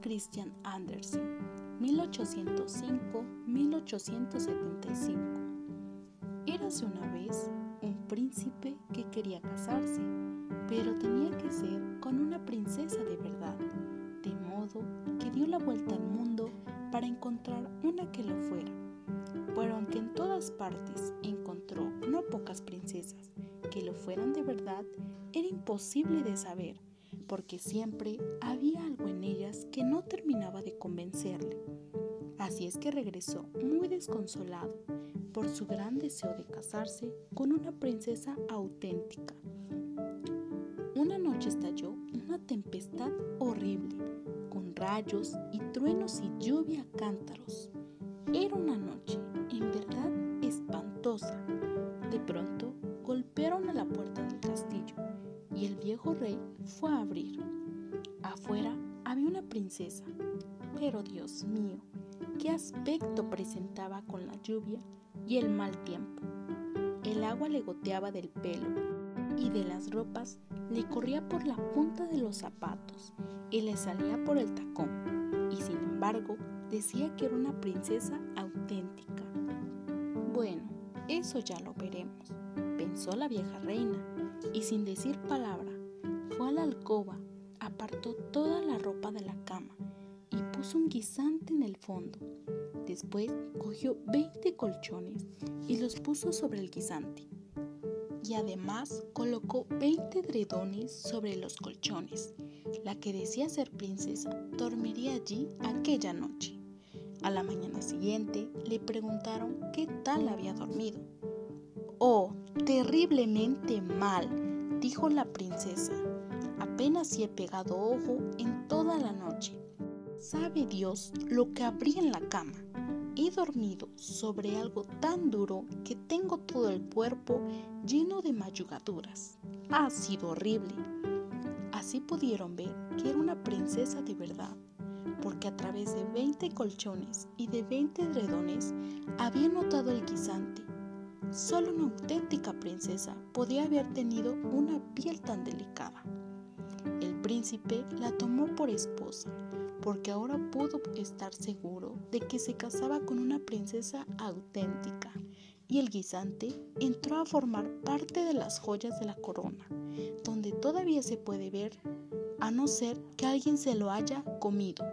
Christian Andersen, 1805-1875. Érase una vez un príncipe que quería casarse, pero tenía que ser con una princesa de verdad, de modo que dio la vuelta al mundo para encontrar una que lo fuera. Pero aunque en todas partes encontró no pocas princesas que lo fueran de verdad, era imposible de saber porque siempre había algo en ellas que no terminaba de convencerle. Así es que regresó muy desconsolado por su gran deseo de casarse con una princesa auténtica. Una noche estalló una tempestad horrible, con rayos y truenos y lluvia a cántaros. Viejo rey fue a abrir. Afuera había una princesa, pero Dios mío, qué aspecto presentaba con la lluvia y el mal tiempo. El agua le goteaba del pelo y de las ropas le corría por la punta de los zapatos y le salía por el tacón. Y sin embargo, decía que era una princesa auténtica. Bueno, eso ya lo veremos, pensó la vieja reina y sin decir palabra fue a la alcoba, apartó toda la ropa de la cama y puso un guisante en el fondo. Después cogió 20 colchones y los puso sobre el guisante. Y además colocó 20 dredones sobre los colchones. La que decía ser princesa dormiría allí aquella noche. A la mañana siguiente le preguntaron qué tal había dormido. Oh, terriblemente mal, dijo la princesa. Apenas si he pegado ojo en toda la noche. Sabe Dios lo que habría en la cama. He dormido sobre algo tan duro que tengo todo el cuerpo lleno de mayugaduras. Ha sido horrible. Así pudieron ver que era una princesa de verdad, porque a través de 20 colchones y de 20 edredones había notado el guisante Solo una auténtica princesa podía haber tenido una piel tan delicada. El príncipe la tomó por esposa, porque ahora pudo estar seguro de que se casaba con una princesa auténtica, y el guisante entró a formar parte de las joyas de la corona, donde todavía se puede ver, a no ser que alguien se lo haya comido.